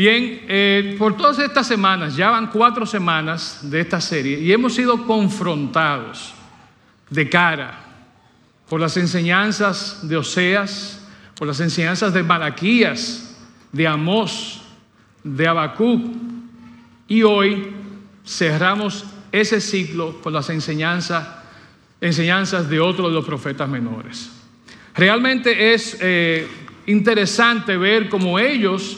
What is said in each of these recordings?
Bien, eh, por todas estas semanas, ya van cuatro semanas de esta serie y hemos sido confrontados de cara por las enseñanzas de Oseas, por las enseñanzas de Malaquías, de Amós, de Habacuc y hoy cerramos ese ciclo con las enseñanzas, enseñanzas de otro de los profetas menores. Realmente es eh, interesante ver cómo ellos,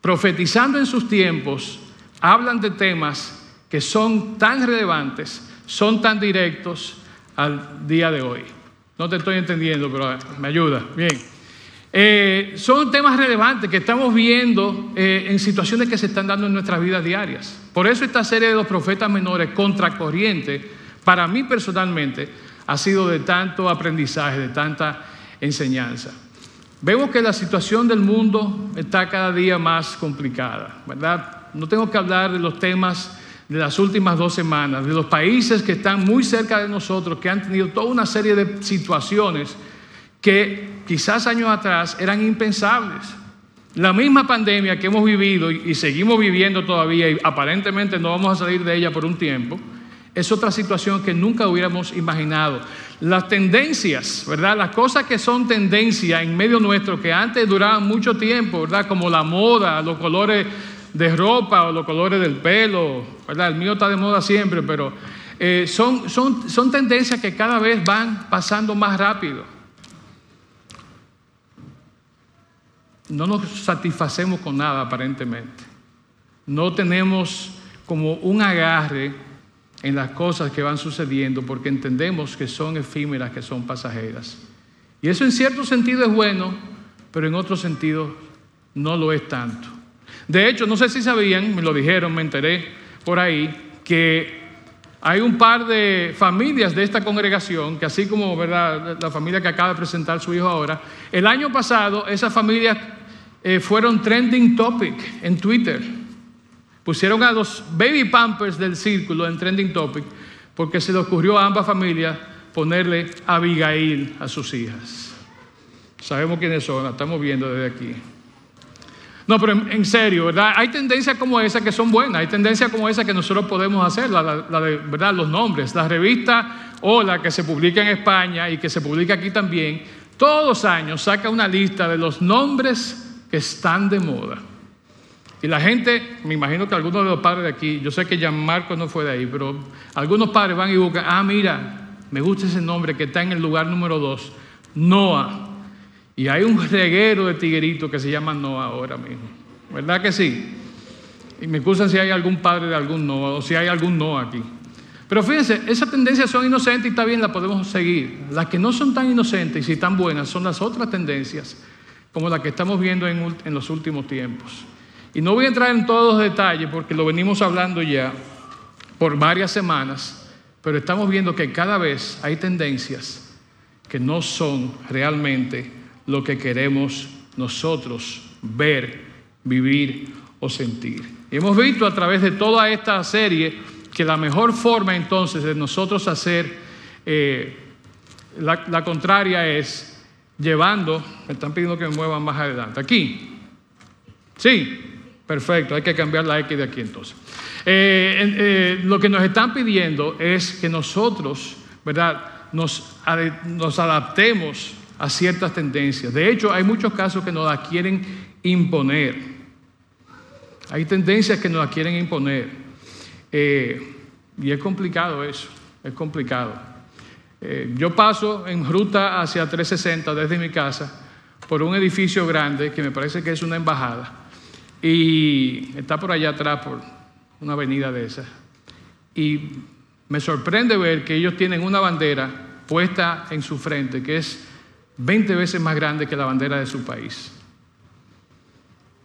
profetizando en sus tiempos, hablan de temas que son tan relevantes, son tan directos al día de hoy. No te estoy entendiendo, pero me ayuda. Bien. Eh, son temas relevantes que estamos viendo eh, en situaciones que se están dando en nuestras vidas diarias. Por eso esta serie de los profetas menores, contracorriente, para mí personalmente, ha sido de tanto aprendizaje, de tanta enseñanza. Vemos que la situación del mundo está cada día más complicada, ¿verdad? No tengo que hablar de los temas de las últimas dos semanas, de los países que están muy cerca de nosotros, que han tenido toda una serie de situaciones que quizás años atrás eran impensables. La misma pandemia que hemos vivido y, seguimos viviendo todavía y aparentemente no vamos a salir de ella por un tiempo, es otra situación que nunca hubiéramos imaginado. Las tendencias, ¿verdad? Las cosas que son tendencia en medio nuestro, que antes duraban mucho tiempo, ¿verdad? Como la moda, los colores de ropa o los colores del pelo, ¿verdad? El mío está de moda siempre, pero eh, son, son, son tendencias que cada vez van pasando más rápido. no nos satisfacemos con nada aparentemente. No tenemos como un agarre en las cosas que van sucediendo porque entendemos que son efímeras, que son pasajeras. Y eso en cierto sentido es bueno, pero en otro sentido no lo es tanto. De hecho, no sé si sabían, me lo dijeron, me enteré por ahí, que hay un par de familias de esta congregación, que así como la familia que acaba de presentar su hijo ahora, el año pasado esas familias eh, fueron trending topic en Twitter. Pusieron a los baby pampers del círculo en trending topic porque se le ocurrió a ambas familias ponerle Abigail a sus hijas. Sabemos quiénes son, la estamos viendo desde aquí. No, pero en, serio, ¿verdad? Hay tendencias como esa que son buenas, hay tendencias como esa que nosotros podemos hacer, la, ¿verdad? Los nombres. La revista Hola, que se publica en España y que se publica aquí también, todos los años saca una lista de los nombres que están de moda. Y la gente, me imagino que algunos de los padres de aquí, yo sé que ya Marco no fue de ahí, pero algunos padres van y buscan, ah, mira, me gusta ese nombre que está en el lugar número dos, Noah. Y hay un reguero de tigueritos que se llama Noah ahora mismo. ¿Verdad que sí? Y me excusan si hay algún padre de algún Noah o si hay algún Noah aquí. Pero fíjense, esas tendencias son inocentes y está bien, las podemos seguir. Las que no son tan inocentes y si tan buenas son las otras tendencias como la que estamos viendo en, los últimos tiempos. Y no voy a entrar en todos los detalles porque lo venimos hablando ya por varias semanas, pero estamos viendo que cada vez hay tendencias que no son realmente lo que queremos nosotros ver, vivir o sentir. Hemos visto a través de toda esta serie que la mejor forma entonces de nosotros hacer eh, la contraria es llevando, me están pidiendo que me muevan más adelante. Aquí. Sí, perfecto, hay que cambiar la X de aquí entonces. Eh, eh, lo que nos están pidiendo es que nosotros, ¿verdad?, nos, adaptemos a ciertas tendencias. De hecho, hay muchos casos que nos las quieren imponer. Hay tendencias que nos las quieren imponer. Eh, y es complicado eso, es complicado. Yo paso en ruta hacia 360 desde mi casa por un edificio grande que me parece que es una embajada y está por allá atrás por una avenida de esas. Y me sorprende ver que ellos tienen una bandera puesta en su frente que es 20 veces más grande que la bandera de su país.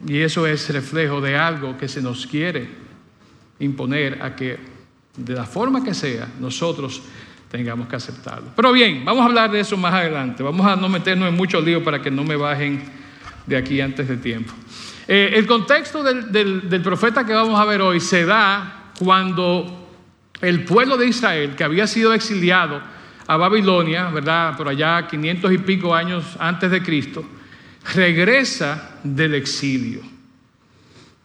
Y eso es reflejo de algo que se nos quiere imponer a que de la forma que sea nosotros tengamos que aceptarlo. Pero bien, vamos a hablar de eso más adelante. Vamos a no meternos en mucho lío para que no me bajen de aquí antes de tiempo. Eh, el contexto del, profeta que vamos a ver hoy se da cuando el pueblo de Israel, que había sido exiliado a Babilonia, ¿verdad? Por allá 500 y pico años antes de Cristo, regresa del exilio.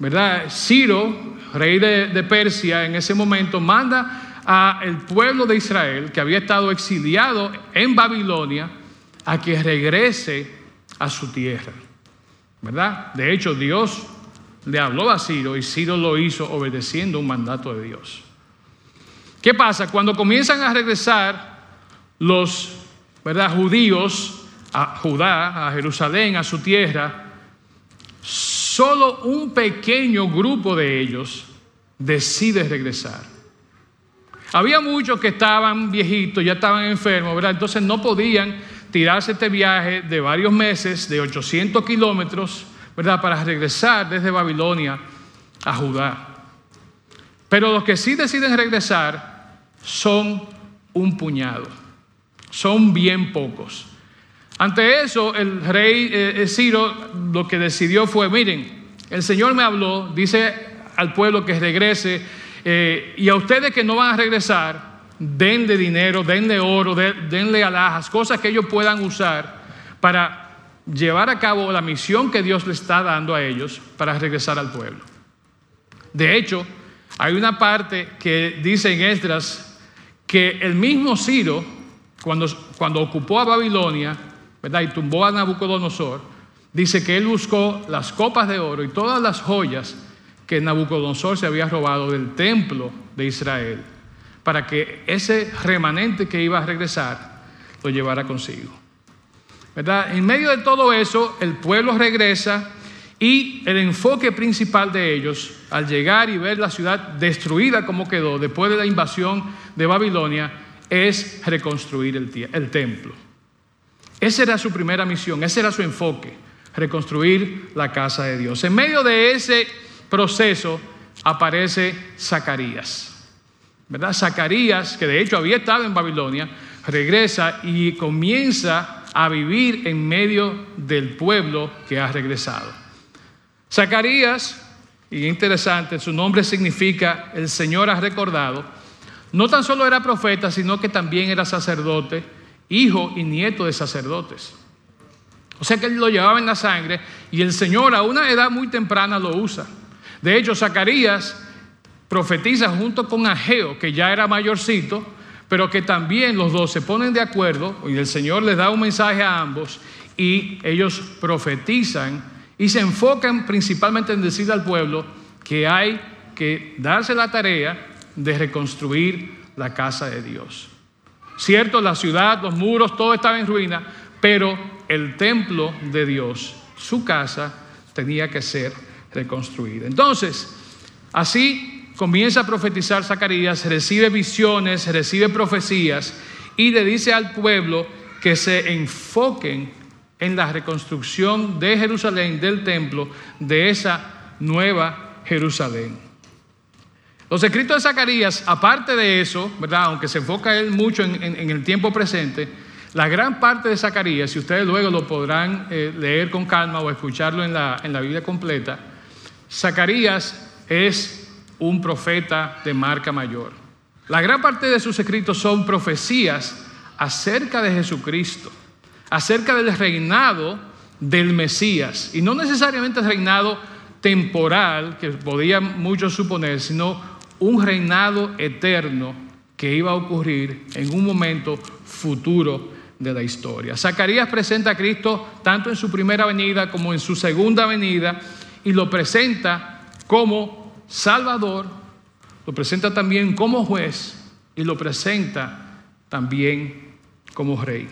¿verdad? Ciro, rey de, Persia en ese momento, manda al pueblo de Israel, que había estado exiliado en Babilonia, a que regrese a su tierra. ¿Verdad? De hecho, Dios le habló a Ciro y Ciro lo hizo obedeciendo un mandato de Dios. ¿Qué pasa? Cuando comienzan a regresar los judíos a Judá, a Jerusalén, a su tierra, solo un pequeño grupo de ellos decide regresar. Había muchos que estaban viejitos, ya estaban enfermos, ¿verdad? Entonces no podían tirarse este viaje de varios meses, de 800 kilómetros, ¿verdad? Para regresar desde Babilonia a Judá. Pero los que sí deciden regresar son un puñado, son bien pocos. Ante eso, el rey eh, Ciro lo que decidió fue, miren, el Señor me habló, dice al pueblo que regrese, eh, y a ustedes que no van a regresar, denle dinero, denle oro, denle alhajas, cosas que ellos puedan usar para llevar a cabo la misión que Dios le está dando a ellos para regresar al pueblo. De hecho, hay una parte que dice en Esdras que el mismo Ciro, cuando, ocupó a Babilonia. Y tumbó a Nabucodonosor, dice que él buscó las copas de oro y todas las joyas que Nabucodonosor se había robado del templo de Israel, para que ese remanente que iba a regresar lo llevara consigo. ¿Verdad? En medio de todo eso, el pueblo regresa y el enfoque principal de ellos, al llegar y ver la ciudad destruida como quedó después de la invasión de Babilonia, es reconstruir el, el templo. Esa era su primera misión, ese era su enfoque, reconstruir la casa de Dios. En medio de ese proceso aparece Zacarías. ¿Verdad? Zacarías, que de hecho había estado en Babilonia, regresa y comienza a vivir en medio del pueblo que ha regresado. Zacarías, y interesante, su nombre significa el Señor ha recordado, no tan solo era profeta, sino que también era sacerdote hijo y nieto de sacerdotes. O sea que él lo llevaba en la sangre y el Señor a una edad muy temprana lo usa. De hecho, Zacarías profetiza junto con Ageo, que ya era mayorcito, pero que también los dos se ponen de acuerdo y el Señor les da un mensaje a ambos y ellos profetizan y se enfocan principalmente en decir al pueblo que hay que darse la tarea de reconstruir la casa de Dios. Cierto, la ciudad, los muros, todo estaba en ruina, pero el templo de Dios, su casa, tenía que ser reconstruida. Entonces, así comienza a profetizar Zacarías, recibe visiones, recibe profecías y le dice al pueblo que se enfoquen en la reconstrucción de Jerusalén, del templo, de esa nueva Jerusalén. Los escritos de Zacarías, aparte de eso, ¿verdad? aunque se enfoca él mucho en, el tiempo presente, la gran parte de Zacarías, y ustedes luego lo podrán eh, leer con calma o escucharlo en la, en la Biblia completa, Zacarías es un profeta de marca mayor. La gran parte de sus escritos son profecías acerca de Jesucristo, acerca del reinado del Mesías, y no necesariamente el reinado temporal, que podían muchos suponer, sino un reinado eterno que iba a ocurrir en un momento futuro de la historia. Zacarías presenta a Cristo tanto en su primera venida como en su segunda venida y lo presenta como Salvador, lo presenta también como juez y lo presenta también como rey.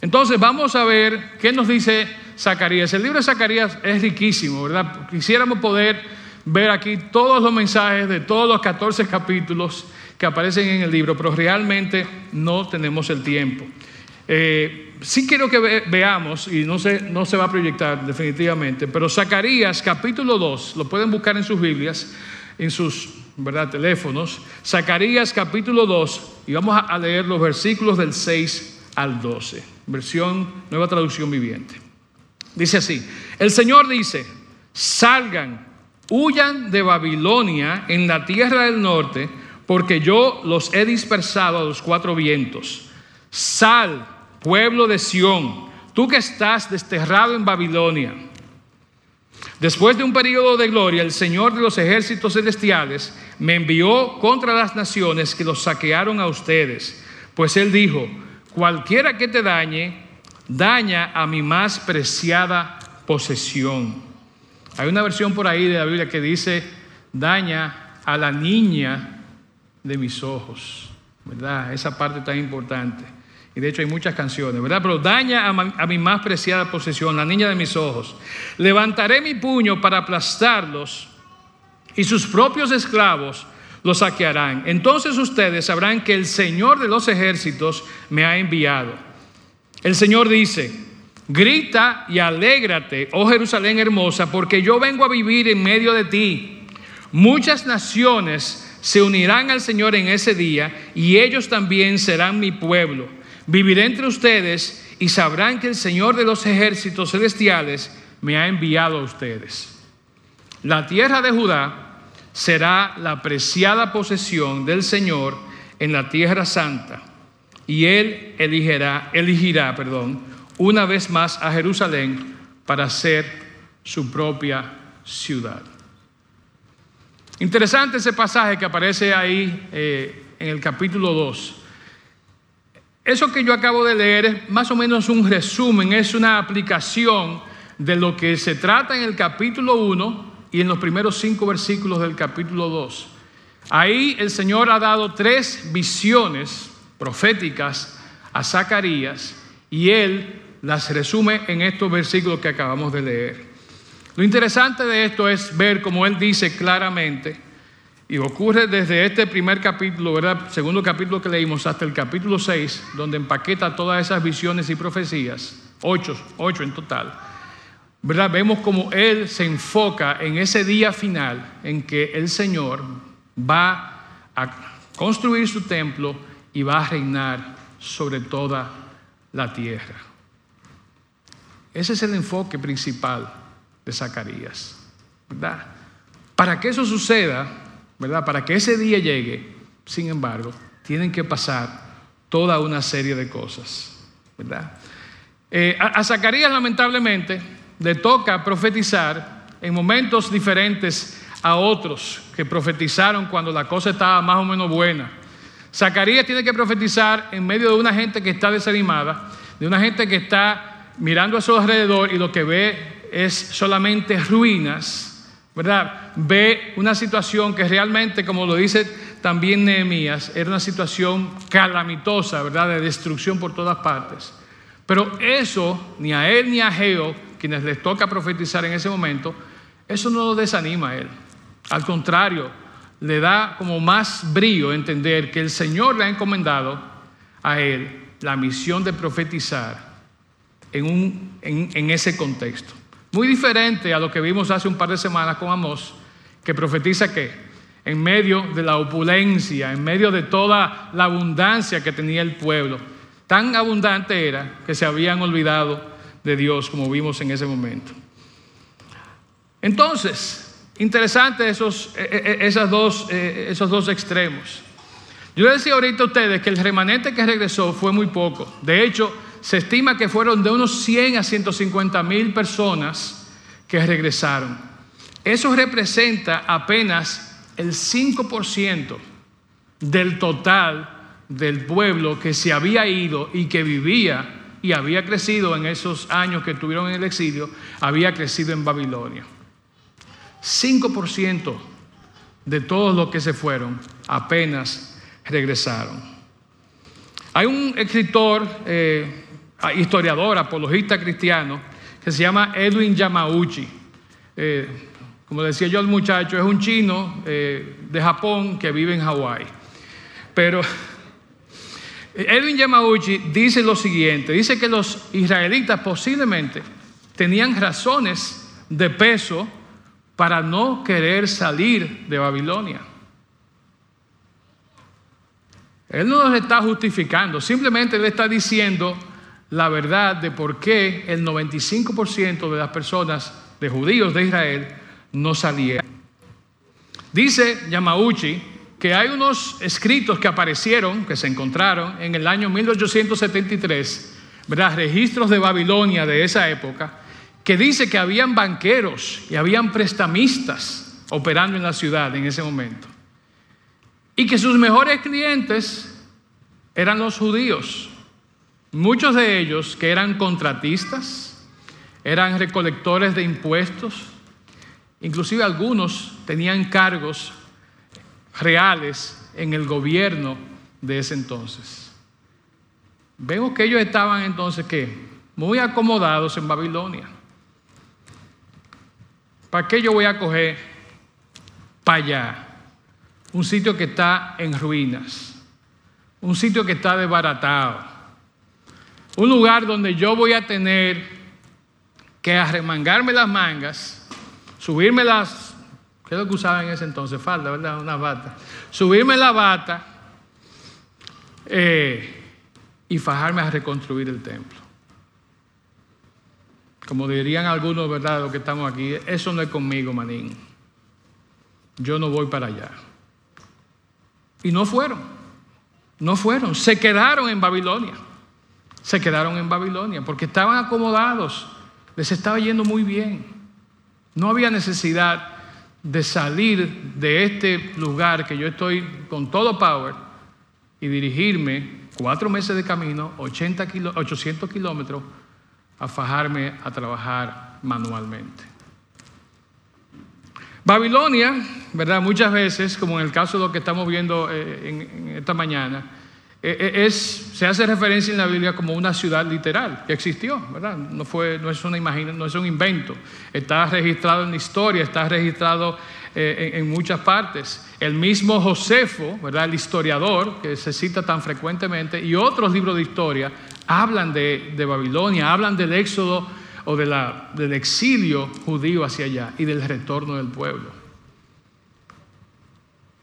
Entonces vamos a ver qué nos dice Zacarías. El libro de Zacarías es riquísimo, ¿verdad? Quisiéramos poder ver aquí todos los mensajes de todos los 14 capítulos que aparecen en el libro, pero realmente no tenemos el tiempo. Eh, sí quiero que veamos, y no se, no se va a proyectar definitivamente, pero Zacarías capítulo 2, lo pueden buscar en sus Biblias, en sus ¿verdad? teléfonos, Zacarías capítulo 2, y vamos a leer los versículos del 6 al 12, versión nueva traducción viviente. Dice así, el Señor dice, salgan huyan de Babilonia en la tierra del norte, porque yo los he dispersado a los cuatro vientos. Sal, pueblo de Sión, tú que estás desterrado en Babilonia. Después de un periodo de gloria, el Señor de los ejércitos celestiales me envió contra las naciones que los saquearon a ustedes. Pues Él dijo, cualquiera que te dañe, daña a mi más preciada posesión. Hay una versión por ahí de la Biblia que dice, daña a la niña de mis ojos. ¿Verdad? Esa parte tan importante. Y de hecho hay muchas canciones, ¿verdad? Pero daña a, mi más preciada posesión, la niña de mis ojos. Levantaré mi puño para aplastarlos y sus propios esclavos los saquearán. Entonces ustedes sabrán que el Señor de los ejércitos me ha enviado. El Señor dice, grita y alégrate, oh Jerusalén hermosa, porque yo vengo a vivir en medio de ti. Muchas naciones se unirán al Señor en ese día y ellos también serán mi pueblo. Viviré entre ustedes y sabrán que el Señor de los ejércitos celestiales me ha enviado a ustedes. La tierra de Judá será la preciada posesión del Señor en la tierra santa y él elegirá, elegirá, perdón, una vez más a Jerusalén para ser su propia ciudad. Interesante ese pasaje que aparece ahí eh, en el capítulo 2. Eso que yo acabo de leer es más o menos un resumen, es una aplicación de lo que se trata en el capítulo 1 y en los primeros cinco versículos del capítulo 2. Ahí el Señor ha dado tres visiones proféticas a Zacarías y él las resume en estos versículos que acabamos de leer. Lo interesante de esto es ver, como él dice claramente, y ocurre desde este primer capítulo, ¿verdad? Segundo capítulo que leímos hasta el capítulo 6, donde empaqueta todas esas visiones y profecías, ocho, ocho en total. ¿Verdad? Vemos como Él se enfoca en ese día final en que el Señor va a construir su templo y va a reinar sobre toda la tierra. Ese es el enfoque principal de Zacarías. ¿verdad? Para que eso suceda, ¿verdad? Para que ese día llegue, sin embargo, tienen que pasar toda una serie de cosas, ¿verdad? Eh, a, Zacarías, lamentablemente, le toca profetizar en momentos diferentes a otros que profetizaron cuando la cosa estaba más o menos buena. Zacarías tiene que profetizar en medio de una gente que está desanimada, de una gente que está mirando a su alrededor y lo que ve es solamente ruinas ¿verdad? Ve una situación que realmente, como lo dice también Nehemías, era una situación calamitosa, ¿verdad? De destrucción por todas partes. Pero eso, ni a él ni a Geo, quienes les toca profetizar en ese momento, eso no lo desanima a él. Al contrario, le da como más brillo entender que el Señor le ha encomendado a él la misión de profetizar en, en ese contexto. Muy diferente a lo que vimos hace un par de semanas con Amós, que profetiza que en medio de la opulencia, en medio de toda la abundancia que tenía el pueblo, tan abundante era que se habían olvidado de Dios como vimos en ese momento. Entonces, interesante esos, e, e, e, esas dos, esos dos extremos. Yo le decía ahorita a ustedes que el remanente que regresó fue muy poco. De hecho, se estima que fueron de unos 100 a 150 mil personas que regresaron. Eso representa apenas el 5% del total del pueblo que se había ido y que vivía y había crecido en esos años que estuvieron en el exilio, había crecido en Babilonia. 5% de todos los que se fueron apenas regresaron. Hay un escritor eh, historiador, apologista cristiano, que se llama Edwin Yamauchi. Eh, como decía yo al muchacho, es un chino eh, de Japón que vive en Hawái. Pero Edwin Yamauchi dice lo siguiente, dice que los israelitas posiblemente tenían razones de peso para no querer salir de Babilonia. Él no los está justificando, simplemente le está diciendo la verdad de por qué el 95% de las personas de judíos de Israel no salieron. Dice Yamauchi que hay unos escritos que aparecieron, que se encontraron en el año 1873, ¿verdad? registros de Babilonia de esa época, que dice que habían banqueros y habían prestamistas operando en la ciudad en ese momento. Y que sus mejores clientes eran los judíos. Muchos de ellos que eran contratistas, eran recolectores de impuestos, inclusive algunos tenían cargos reales en el gobierno de ese entonces. Vemos que ellos estaban entonces ¿qué? muy acomodados en Babilonia. ¿Para qué yo voy a coger para allá? Un sitio que está en ruinas, un sitio que está desbaratado, un lugar donde yo voy a tener que arremangarme las mangas, subirme las, ¿qué es lo que usaba en ese entonces? Falda, ¿verdad? Una bata. Subirme la bata eh, y fajarme a reconstruir el templo. Como dirían algunos, ¿verdad? Los que estamos aquí, eso no es conmigo, manín. Yo no voy para allá. Y no fueron. No fueron. Se quedaron en Babilonia. Se quedaron en Babilonia porque estaban acomodados. Les estaba yendo muy bien. No había necesidad de salir de este lugar que yo estoy con todo power y dirigirme cuatro meses de camino, 80 800 kilómetros, a fajarme a trabajar manualmente. Babilonia, ¿verdad? Muchas veces, como en el caso de lo que estamos viendo eh, en, esta mañana, es, se hace referencia en la Biblia como una ciudad literal que existió, ¿verdad? No, fue, no, es, una no es un invento, está registrado en la historia, está registrado en, en, muchas partes. El mismo Josefo, ¿verdad? El historiador, que se cita tan frecuentemente, y otros libros de historia hablan de, Babilonia, hablan del éxodo o del exilio judío hacia allá y del retorno del pueblo.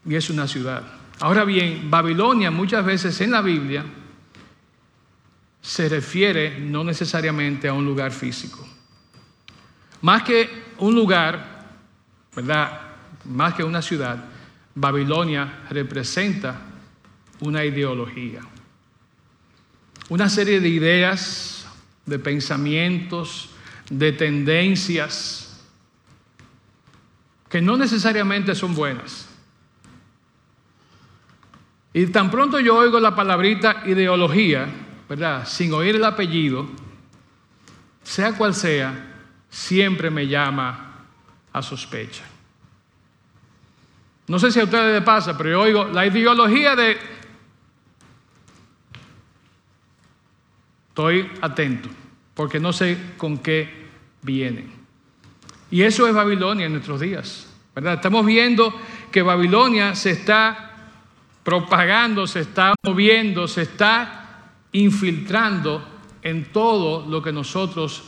Y es una ciudad. Ahora bien, Babilonia muchas veces en la Biblia se refiere no necesariamente a un lugar físico. Más que un lugar, ¿verdad? Más que una ciudad, Babilonia representa una ideología. Una serie de ideas, de pensamientos, de tendencias que no necesariamente son buenas. Y tan pronto yo oigo la palabrita ideología, ¿verdad? Sin oír el apellido, sea cual sea, siempre me llama a sospecha. No sé si a ustedes les pasa, pero yo oigo la ideología de... Estoy atento, porque no sé con qué vienen. Y eso es Babilonia en nuestros días, ¿verdad? Estamos viendo que Babilonia se está propagando, se está moviendo, se está infiltrando en todo lo que nosotros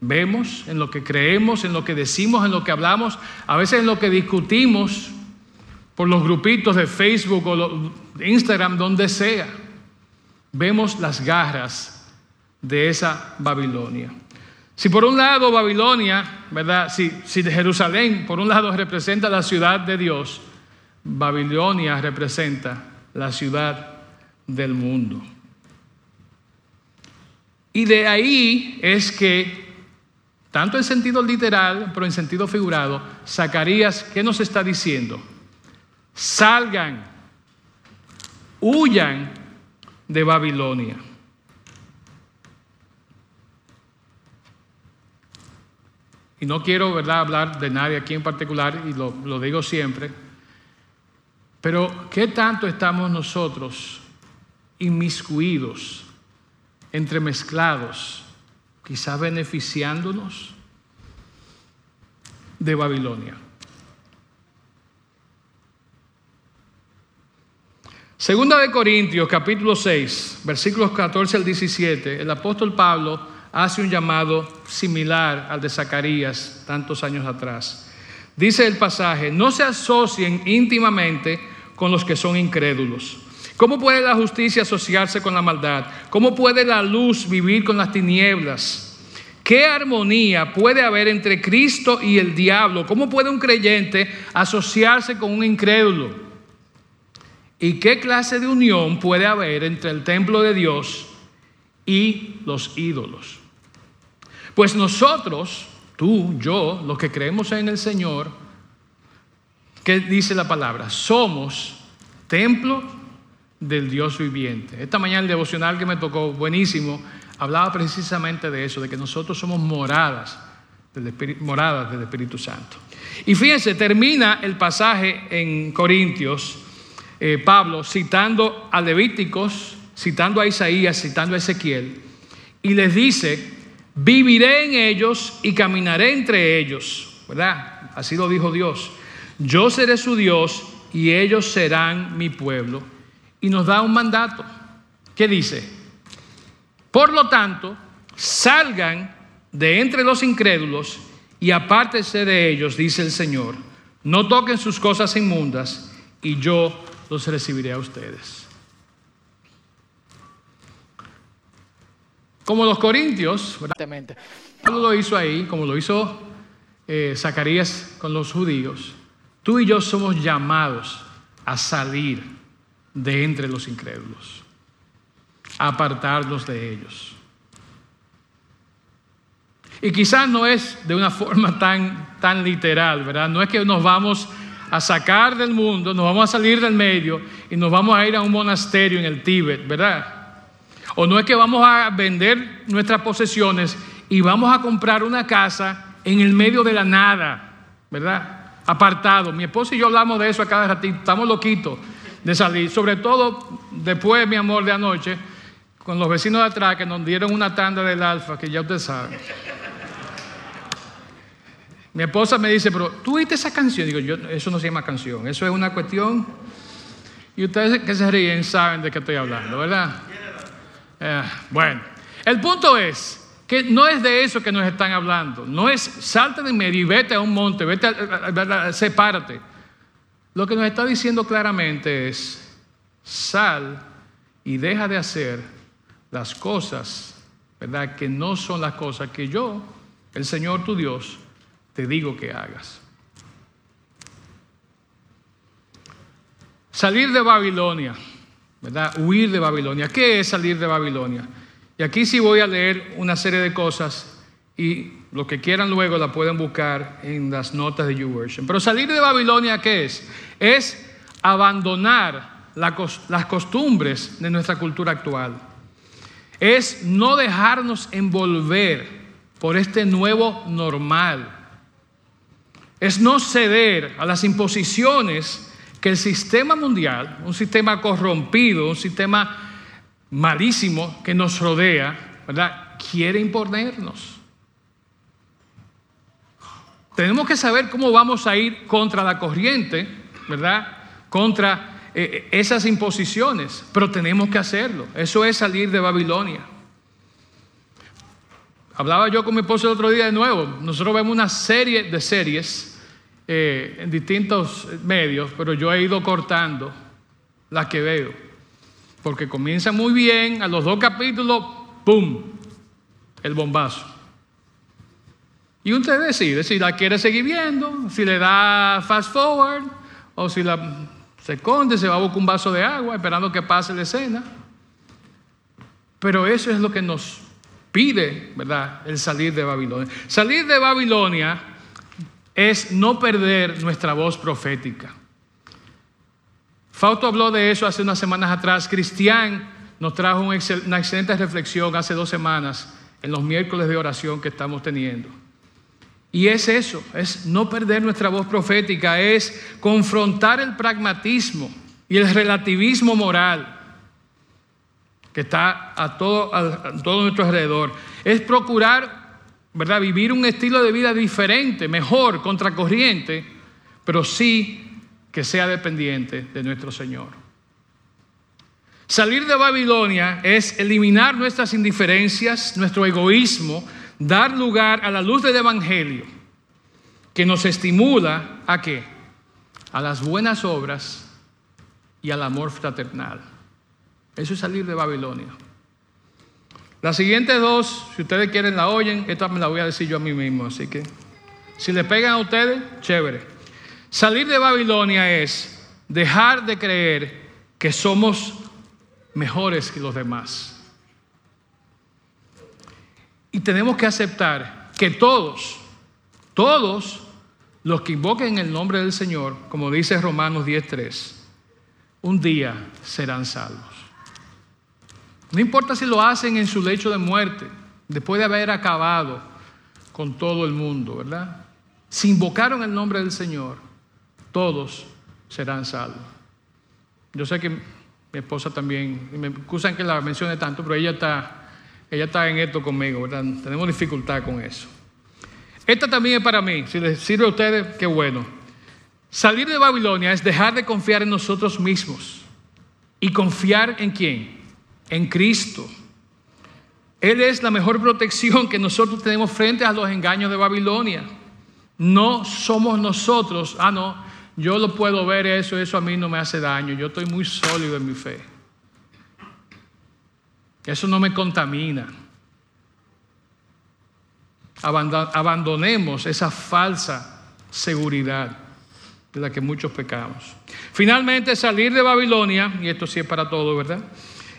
vemos, en lo que creemos, en lo que decimos, en lo que hablamos, a veces en lo que discutimos por los grupitos de Facebook o Instagram, donde sea. Vemos las garras de esa Babilonia. Si por un lado Babilonia, ¿verdad? Si, si Jerusalén por un lado representa la ciudad de Dios, Babilonia representa la ciudad del mundo. Y de ahí es que, tanto en sentido literal, pero en sentido figurado, Zacarías, ¿qué nos está diciendo? Salgan, huyan de Babilonia. Y no quiero, ¿verdad?, hablar de nadie aquí en particular, y lo, lo digo siempre, pero ¿qué tanto estamos nosotros inmiscuidos, entremezclados, quizá beneficiándonos de Babilonia? Segunda de Corintios, capítulo 6, versículos 14 al 17, el apóstol Pablo hace un llamado similar al de Zacarías tantos años atrás. Dice el pasaje, no se asocien íntimamente con los que son incrédulos. ¿Cómo puede la justicia asociarse con la maldad? ¿Cómo puede la luz vivir con las tinieblas? ¿Qué armonía puede haber entre Cristo y el diablo? ¿Cómo puede un creyente asociarse con un incrédulo? ¿Y qué clase de unión puede haber entre el templo de Dios y los ídolos? Pues nosotros, tú, yo, los que creemos en el Señor, ¿qué dice la palabra? Somos templo del Dios viviente. Esta mañana el devocional que me tocó, buenísimo, hablaba precisamente de eso, de que nosotros somos moradas del Espíritu, Espíritu Santo. Y fíjense, termina el pasaje en Corintios, eh, Pablo citando a Levíticos, citando a Isaías, citando a Ezequiel, y les dice, viviré en ellos y caminaré entre ellos, ¿verdad? Así lo dijo Dios. Yo seré su Dios y ellos serán mi pueblo. Y nos da un mandato. ¿Qué dice? Por lo tanto, salgan de entre los incrédulos y apártese de ellos, dice el Señor. No toquen sus cosas inmundas y yo los recibiré a ustedes. Como los corintios, lo hizo ahí, como lo hizo eh, Zacarías con los judíos, tú y yo somos llamados a salir de entre los incrédulos, a apartarnos de ellos. Y quizás no es de una forma tan, tan literal, ¿verdad? No es que nos vamos a sacar del mundo, nos vamos a salir del medio y nos vamos a ir a un monasterio en el Tíbet, ¿verdad? O no es que vamos a vender nuestras posesiones y vamos a comprar una casa en el medio de la nada, ¿verdad? Apartado. Mi esposo y yo hablamos de eso a cada ratito, estamos loquitos de salir, sobre todo después, mi amor, de anoche, con los vecinos de atrás que nos dieron una tanda del alfa, que ya usted sabe. Mi esposa me dice, pero tú oíste esa canción. Digo, yo, eso no se llama canción, eso es una cuestión. Y ustedes que se ríen saben de qué estoy hablando, ¿verdad? Eh, bueno, el punto es que no es de eso que nos están hablando. No es salte de medio y vete a un monte, vete, a, sepárate. Lo que nos está diciendo claramente es, sal y deja de hacer las cosas, ¿verdad? Que no son las cosas que yo, el Señor tu Dios, te digo que hagas. Salir de Babilonia, ¿verdad? Huir de Babilonia. ¿Qué es salir de Babilonia? Y aquí sí voy a leer una serie de cosas y lo que quieran luego la pueden buscar en las notas de YouVersion. Pero salir de Babilonia, ¿qué es? Es abandonar las costumbres de nuestra cultura actual. Es no dejarnos envolver por este nuevo normal es no ceder a las imposiciones que el sistema mundial, un sistema corrompido, un sistema malísimo que nos rodea, ¿verdad? Quiere imponernos. Tenemos que saber cómo vamos a ir contra la corriente, ¿verdad? Contra eh, esas imposiciones, pero tenemos que hacerlo. Eso es salir de Babilonia. Hablaba yo con mi esposo el otro día de nuevo. Nosotros vemos una serie de series eh, en distintos medios, pero yo he ido cortando las que veo. Porque comienza muy bien, a los dos capítulos, ¡pum! El bombazo. Y usted decide si la quiere seguir viendo, si le da fast forward, o si la se esconde, se va a buscar un vaso de agua esperando que pase la escena. Pero eso es lo que nos pide, ¿verdad? El salir de Babilonia. Salir de Babilonia es no perder nuestra voz profética. Fausto habló de eso hace unas semanas atrás. Cristian nos trajo una excelente reflexión hace dos semanas en los miércoles de oración que estamos teniendo. Y es eso, es no perder nuestra voz profética, es confrontar el pragmatismo y el relativismo moral que está a todo, a todo nuestro alrededor. Es procurar, ¿verdad?, vivir un estilo de vida diferente, mejor, contracorriente, pero sí que sea dependiente de nuestro Señor. Salir de Babilonia es eliminar nuestras indiferencias, nuestro egoísmo, dar lugar a la luz del Evangelio, que nos estimula a qué? A las buenas obras y al amor fraternal. Eso es salir de Babilonia. Las siguientes dos, si ustedes quieren la oyen, esta me la voy a decir yo a mí mismo, así que si le pegan a ustedes, chévere. Salir de Babilonia es dejar de creer que somos mejores que los demás. Y tenemos que aceptar que todos, todos los que invoquen el nombre del Señor, como dice Romanos 10.3, un día serán salvos. No importa si lo hacen en su lecho de muerte, después de haber acabado con todo el mundo, ¿verdad? Si invocaron el nombre del Señor, todos serán salvos. Yo sé que mi esposa también, me excusan que la mencione tanto, pero ella está, ella está en esto conmigo, ¿verdad? Tenemos dificultad con eso. Esta también es para mí, si les sirve a ustedes, qué bueno. Salir de Babilonia es dejar de confiar en nosotros mismos y confiar en quién? En Cristo. Él es la mejor protección que nosotros tenemos frente a los engaños de Babilonia. No somos nosotros, ah, no, yo lo puedo ver eso, eso a mí no me hace daño, yo estoy muy sólido en mi fe. Eso no me contamina. Abandonemos esa falsa seguridad de la que muchos pecamos. Finalmente, salir de Babilonia, y esto sí es para todo, ¿verdad?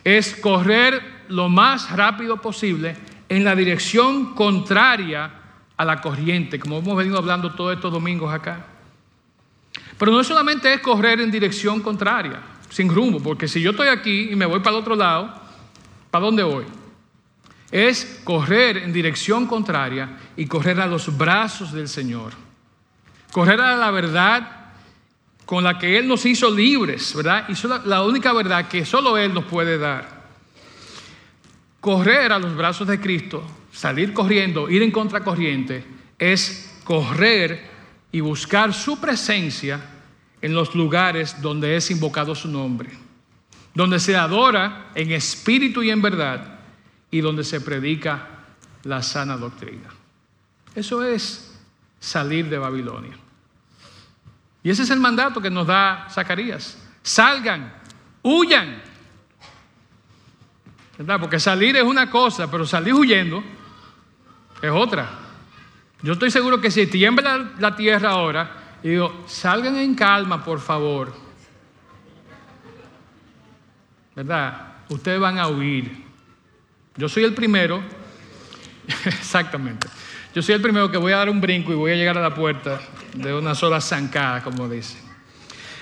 Es correr lo más rápido posible en la dirección contraria a la corriente, como hemos venido hablando todos estos domingos acá. Pero no solamente es correr en dirección contraria, sin rumbo, porque si yo estoy aquí y me voy para el otro lado, ¿para dónde voy? Es correr en dirección contraria y correr a los brazos del Señor. Correr a la verdad con la que Él nos hizo libres, ¿verdad? Y es la única verdad que solo Él nos puede dar. Correr a los brazos de Cristo, salir corriendo, ir en contracorriente, es correr y buscar su presencia en los lugares donde es invocado su nombre, donde se adora en espíritu y en verdad y donde se predica la sana doctrina. Eso es salir de Babilonia. Y ese es el mandato que nos da Zacarías. Salgan, huyan. ¿Verdad? Porque salir es una cosa, pero salir huyendo es otra. Yo estoy seguro que si tiembla la tierra ahora, y digo, salgan en calma, por favor. ¿Verdad? Ustedes van a huir. Yo soy el primero, exactamente, yo soy el primero que voy a dar un brinco y voy a llegar a la puerta de una sola zancada, como dice.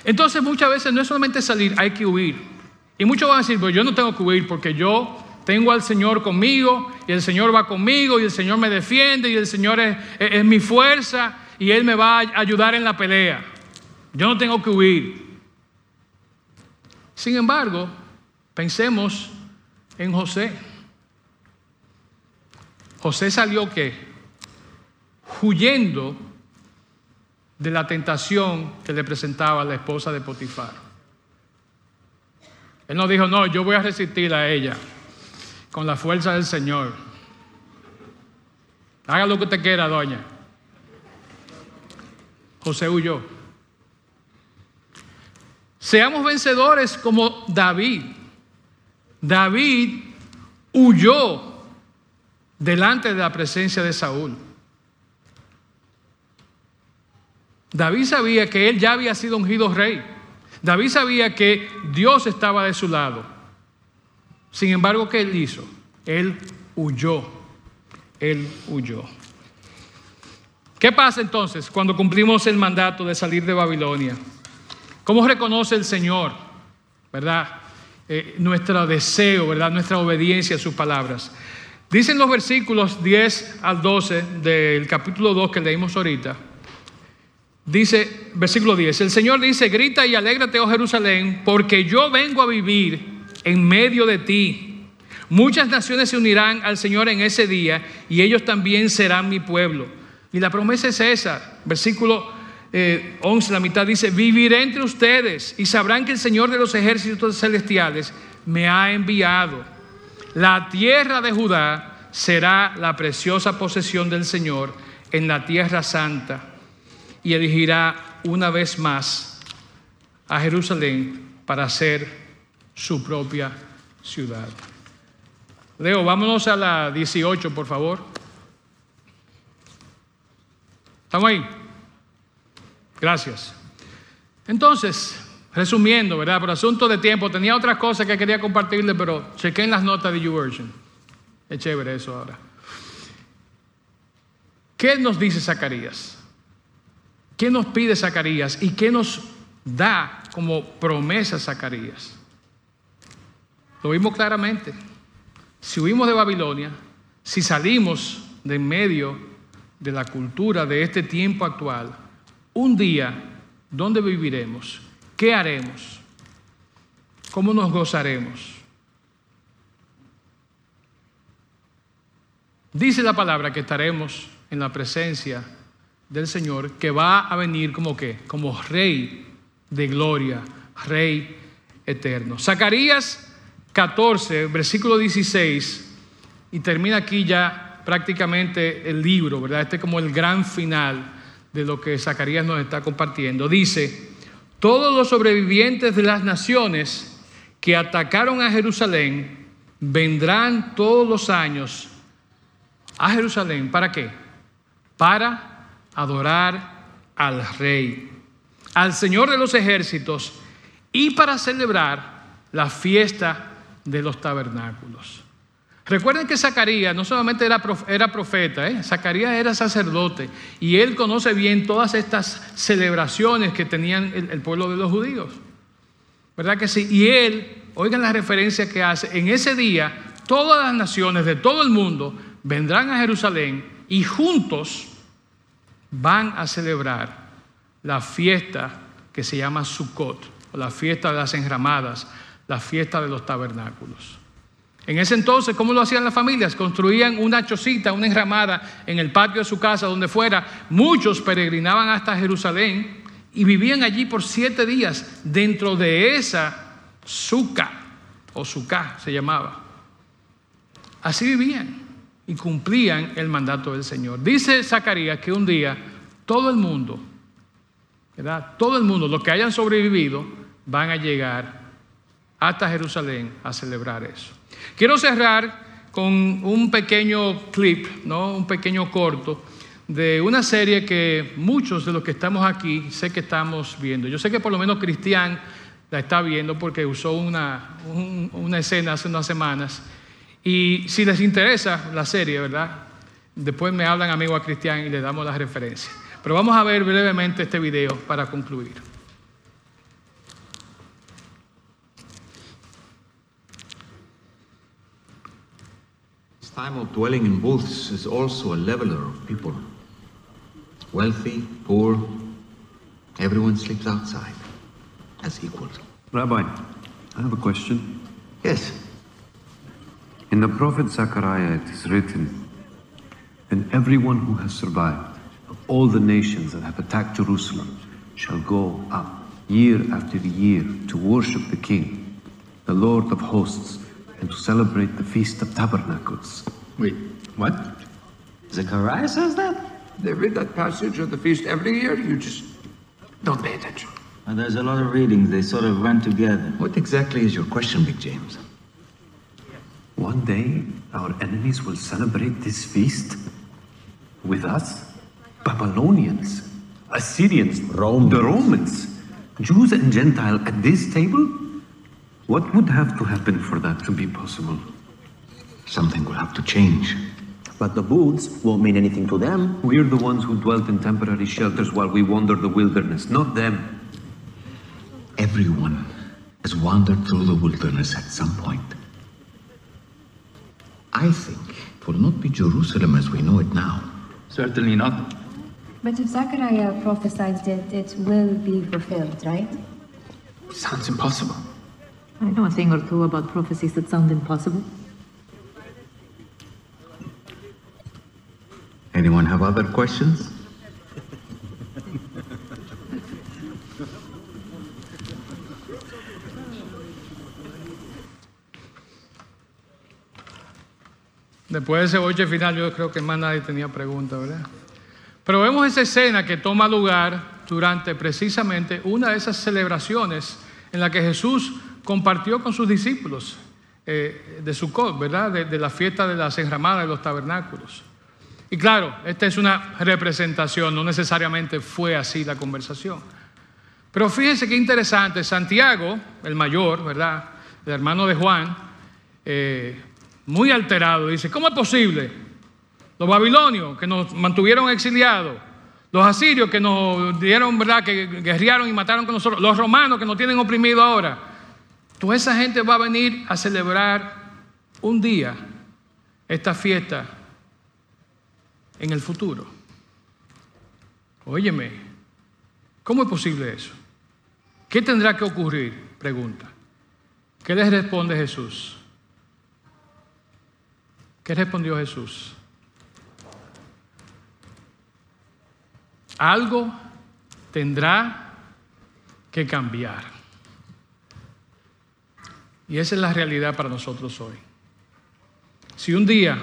Entonces muchas veces no es solamente salir, hay que huir. Y muchos van a decir, pues yo no tengo que huir porque yo tengo al Señor conmigo y el Señor va conmigo y el Señor me defiende y el Señor es, es mi fuerza y Él me va a ayudar en la pelea. Yo no tengo que huir. Sin embargo, pensemos en José. José salió qué? Huyendo de la tentación que le presentaba la esposa de Potifar. Él no dijo, no, yo voy a resistir a ella con la fuerza del Señor. Haga lo que usted quiera, doña. José huyó. Seamos vencedores como David. David huyó delante de la presencia de Saúl. David sabía que él ya había sido ungido rey. David sabía que Dios estaba de su lado. Sin embargo, ¿qué él hizo? Él huyó. Él huyó. ¿Qué pasa entonces cuando cumplimos el mandato de salir de Babilonia? ¿Cómo reconoce el Señor, verdad? Eh, nuestro deseo, verdad? Nuestra obediencia a sus palabras. Dicen los versículos 10 al 12 del capítulo 2 que leímos ahorita. Dice, versículo 10, el Señor dice, grita y alégrate, oh Jerusalén, porque yo vengo a vivir en medio de ti. Muchas naciones se unirán al Señor en ese día y ellos también serán mi pueblo. Y la promesa es esa, versículo 11, eh, la mitad dice, viviré entre ustedes y sabrán que el Señor de los ejércitos celestiales me ha enviado. La tierra de Judá será la preciosa posesión del Señor en la tierra santa y elegirá una vez más a Jerusalén para ser su propia ciudad. Leo, vámonos a la 18, por favor. ¿Estamos ahí? Gracias. Entonces, Resumiendo, ¿verdad? Por asunto de tiempo, tenía otras cosas que quería compartirle, pero chequé en las notas de YouVersion. Es chévere eso ahora. ¿Qué nos dice Zacarías? ¿Qué nos pide Zacarías? ¿Y qué nos da como promesa Zacarías? Lo vimos claramente. Si huimos de Babilonia, si salimos de en medio de la cultura de este tiempo actual, un día, ¿dónde viviremos? ¿Qué haremos? ¿Cómo nos gozaremos? Dice la palabra que estaremos en la presencia del Señor, que va a venir como qué? Como rey de gloria, rey eterno. Zacarías 14, versículo 16, y termina aquí ya prácticamente el libro, ¿verdad? Este es como el gran final de lo que Zacarías nos está compartiendo. Dice, todos los sobrevivientes de las naciones que atacaron a Jerusalén vendrán todos los años a Jerusalén. ¿Para qué? Para adorar al rey, al Señor de los ejércitos y para celebrar la fiesta de los tabernáculos. Recuerden que Zacarías no solamente era, profeta, ¿eh? Zacarías era sacerdote y él conoce bien todas estas celebraciones que tenían el, el pueblo de los judíos. ¿Verdad que sí? Y él, oigan la referencia que hace, en ese día todas las naciones de todo el mundo vendrán a Jerusalén y juntos van a celebrar la fiesta que se llama Sukkot, o la fiesta de las enramadas, la fiesta de los tabernáculos. En ese entonces, ¿cómo lo hacían las familias? Construían una chocita, una enramada en el patio de su casa, donde fuera. Muchos peregrinaban hasta Jerusalén y vivían allí por siete días dentro de esa suca, o sucá se llamaba. Así vivían y cumplían el mandato del Señor. Dice Zacarías que un día todo el mundo, ¿verdad? Todo el mundo, los que hayan sobrevivido, van a llegar hasta Jerusalén a celebrar eso. Quiero cerrar con un pequeño clip, ¿no? un pequeño corto de una serie que muchos de los que estamos aquí sé que estamos viendo. Yo sé que por lo menos Cristian la está viendo porque usó una, una escena hace unas semanas y si les interesa la serie, ¿verdad? Después me hablan amigo a Cristian y le damos las referencias. Pero vamos a ver brevemente este video para concluir. Time of dwelling in booths is also a leveler of people. Wealthy, poor, everyone sleeps outside as equals. Rabbi, I have a question. Yes, In the prophet Zechariah it is written, And everyone who has survived of all the nations that have attacked Jerusalem shall go up year after year to worship the King, the Lord of hosts, and to celebrate the Feast of Tabernacles. Wait, what? Zechariah says that? They read that passage of the feast every year. You just don't pay attention. And there's a lot of readings, they sort of run together. What exactly is your question, Big James? One day our enemies will celebrate this feast with us, Babylonians, Assyrians, Romans. the Romans, Jews and Gentiles at this table? What would have to happen for that to be possible? Something will have to change. But the boots won't mean anything to them. We're the ones who dwelt in temporary shelters while we wandered the wilderness, not them. Everyone has wandered through the wilderness at some point. I think it will not be Jerusalem as we know it now. Certainly not. But if Zechariah prophesied it, it will be fulfilled, right? Sounds impossible. I know a thing or two about prophecies that sound impossible. Anyone have other questions? Después de ese boche final, yo creo que más nadie tenía preguntas, ¿verdad? Pero vemos esa escena que toma lugar durante precisamente una de esas celebraciones en la que Jesús compartió con sus discípulos eh, de Sukkot, ¿verdad? De, de la fiesta de las enramadas de los tabernáculos. Y claro, esta es una representación, no necesariamente fue así la conversación. Pero fíjense qué interesante, Santiago, el mayor, ¿verdad? El hermano de Juan, eh, muy alterado, dice, ¿cómo es posible los babilonios que nos mantuvieron exiliados, los asirios que nos dieron, ¿verdad?, que guerrearon y mataron con nosotros, los romanos que nos tienen oprimido ahora. Toda esa gente va a venir a celebrar un día esta fiesta en el futuro. Óyeme, ¿cómo es posible eso? ¿Qué tendrá que ocurrir? Pregunta. ¿Qué les responde Jesús? ¿Qué respondió Jesús? Algo tendrá que cambiar. Y esa es la realidad para nosotros hoy. Si un día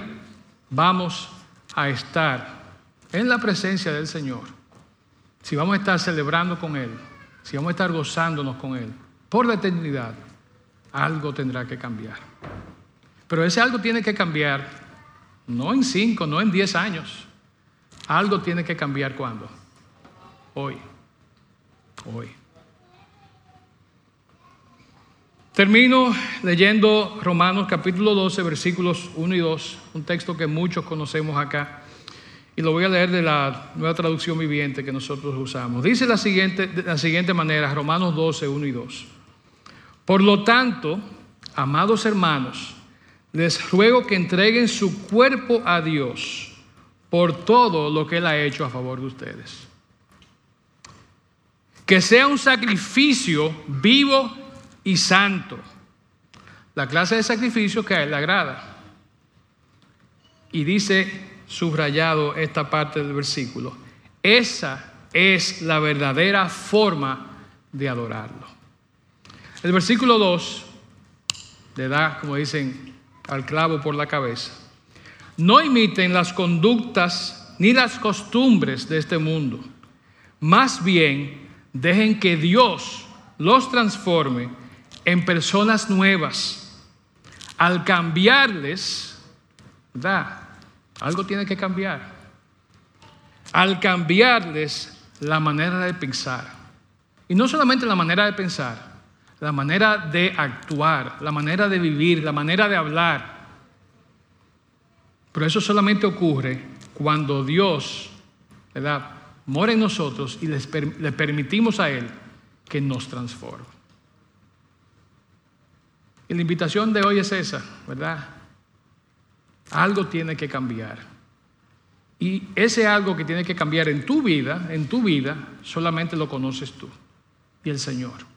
vamos a estar en la presencia del Señor, si vamos a estar celebrando con Él, si vamos a estar gozándonos con Él por la eternidad, algo tendrá que cambiar. Pero ese algo tiene que cambiar no en cinco, no en diez años. Algo tiene que cambiar cuando? Hoy. Hoy. Termino leyendo Romanos capítulo 12, versículos 1 y 2, un texto que muchos conocemos acá. Y lo voy a leer de la nueva traducción viviente que nosotros usamos. Dice la siguiente, de la siguiente manera, Romanos 12, 1 y 2. Por lo tanto, amados hermanos, les ruego que entreguen su cuerpo a Dios por todo lo que Él ha hecho a favor de ustedes. Que sea un sacrificio vivo y santo. La clase de sacrificio que a Él le agrada. Y dice subrayado esta parte del versículo, esa es la verdadera forma de adorarlo. El versículo 2 le da, como dicen, al clavo por la cabeza. No imiten las conductas ni las costumbres de este mundo. Más bien, dejen que Dios los transforme en personas nuevas. Al cambiarles, ¿verdad? Algo tiene que cambiar. Al cambiarles la manera de pensar. Y no solamente la manera de pensar, la manera de actuar, la manera de vivir, la manera de hablar. Pero eso solamente ocurre cuando Dios, ¿verdad?, mora en nosotros y le permitimos a Él que nos transforme. La invitación de hoy es esa, ¿verdad? Algo tiene que cambiar. Y ese algo que tiene que cambiar en tu vida, en tu vida, solamente lo conoces tú y el Señor.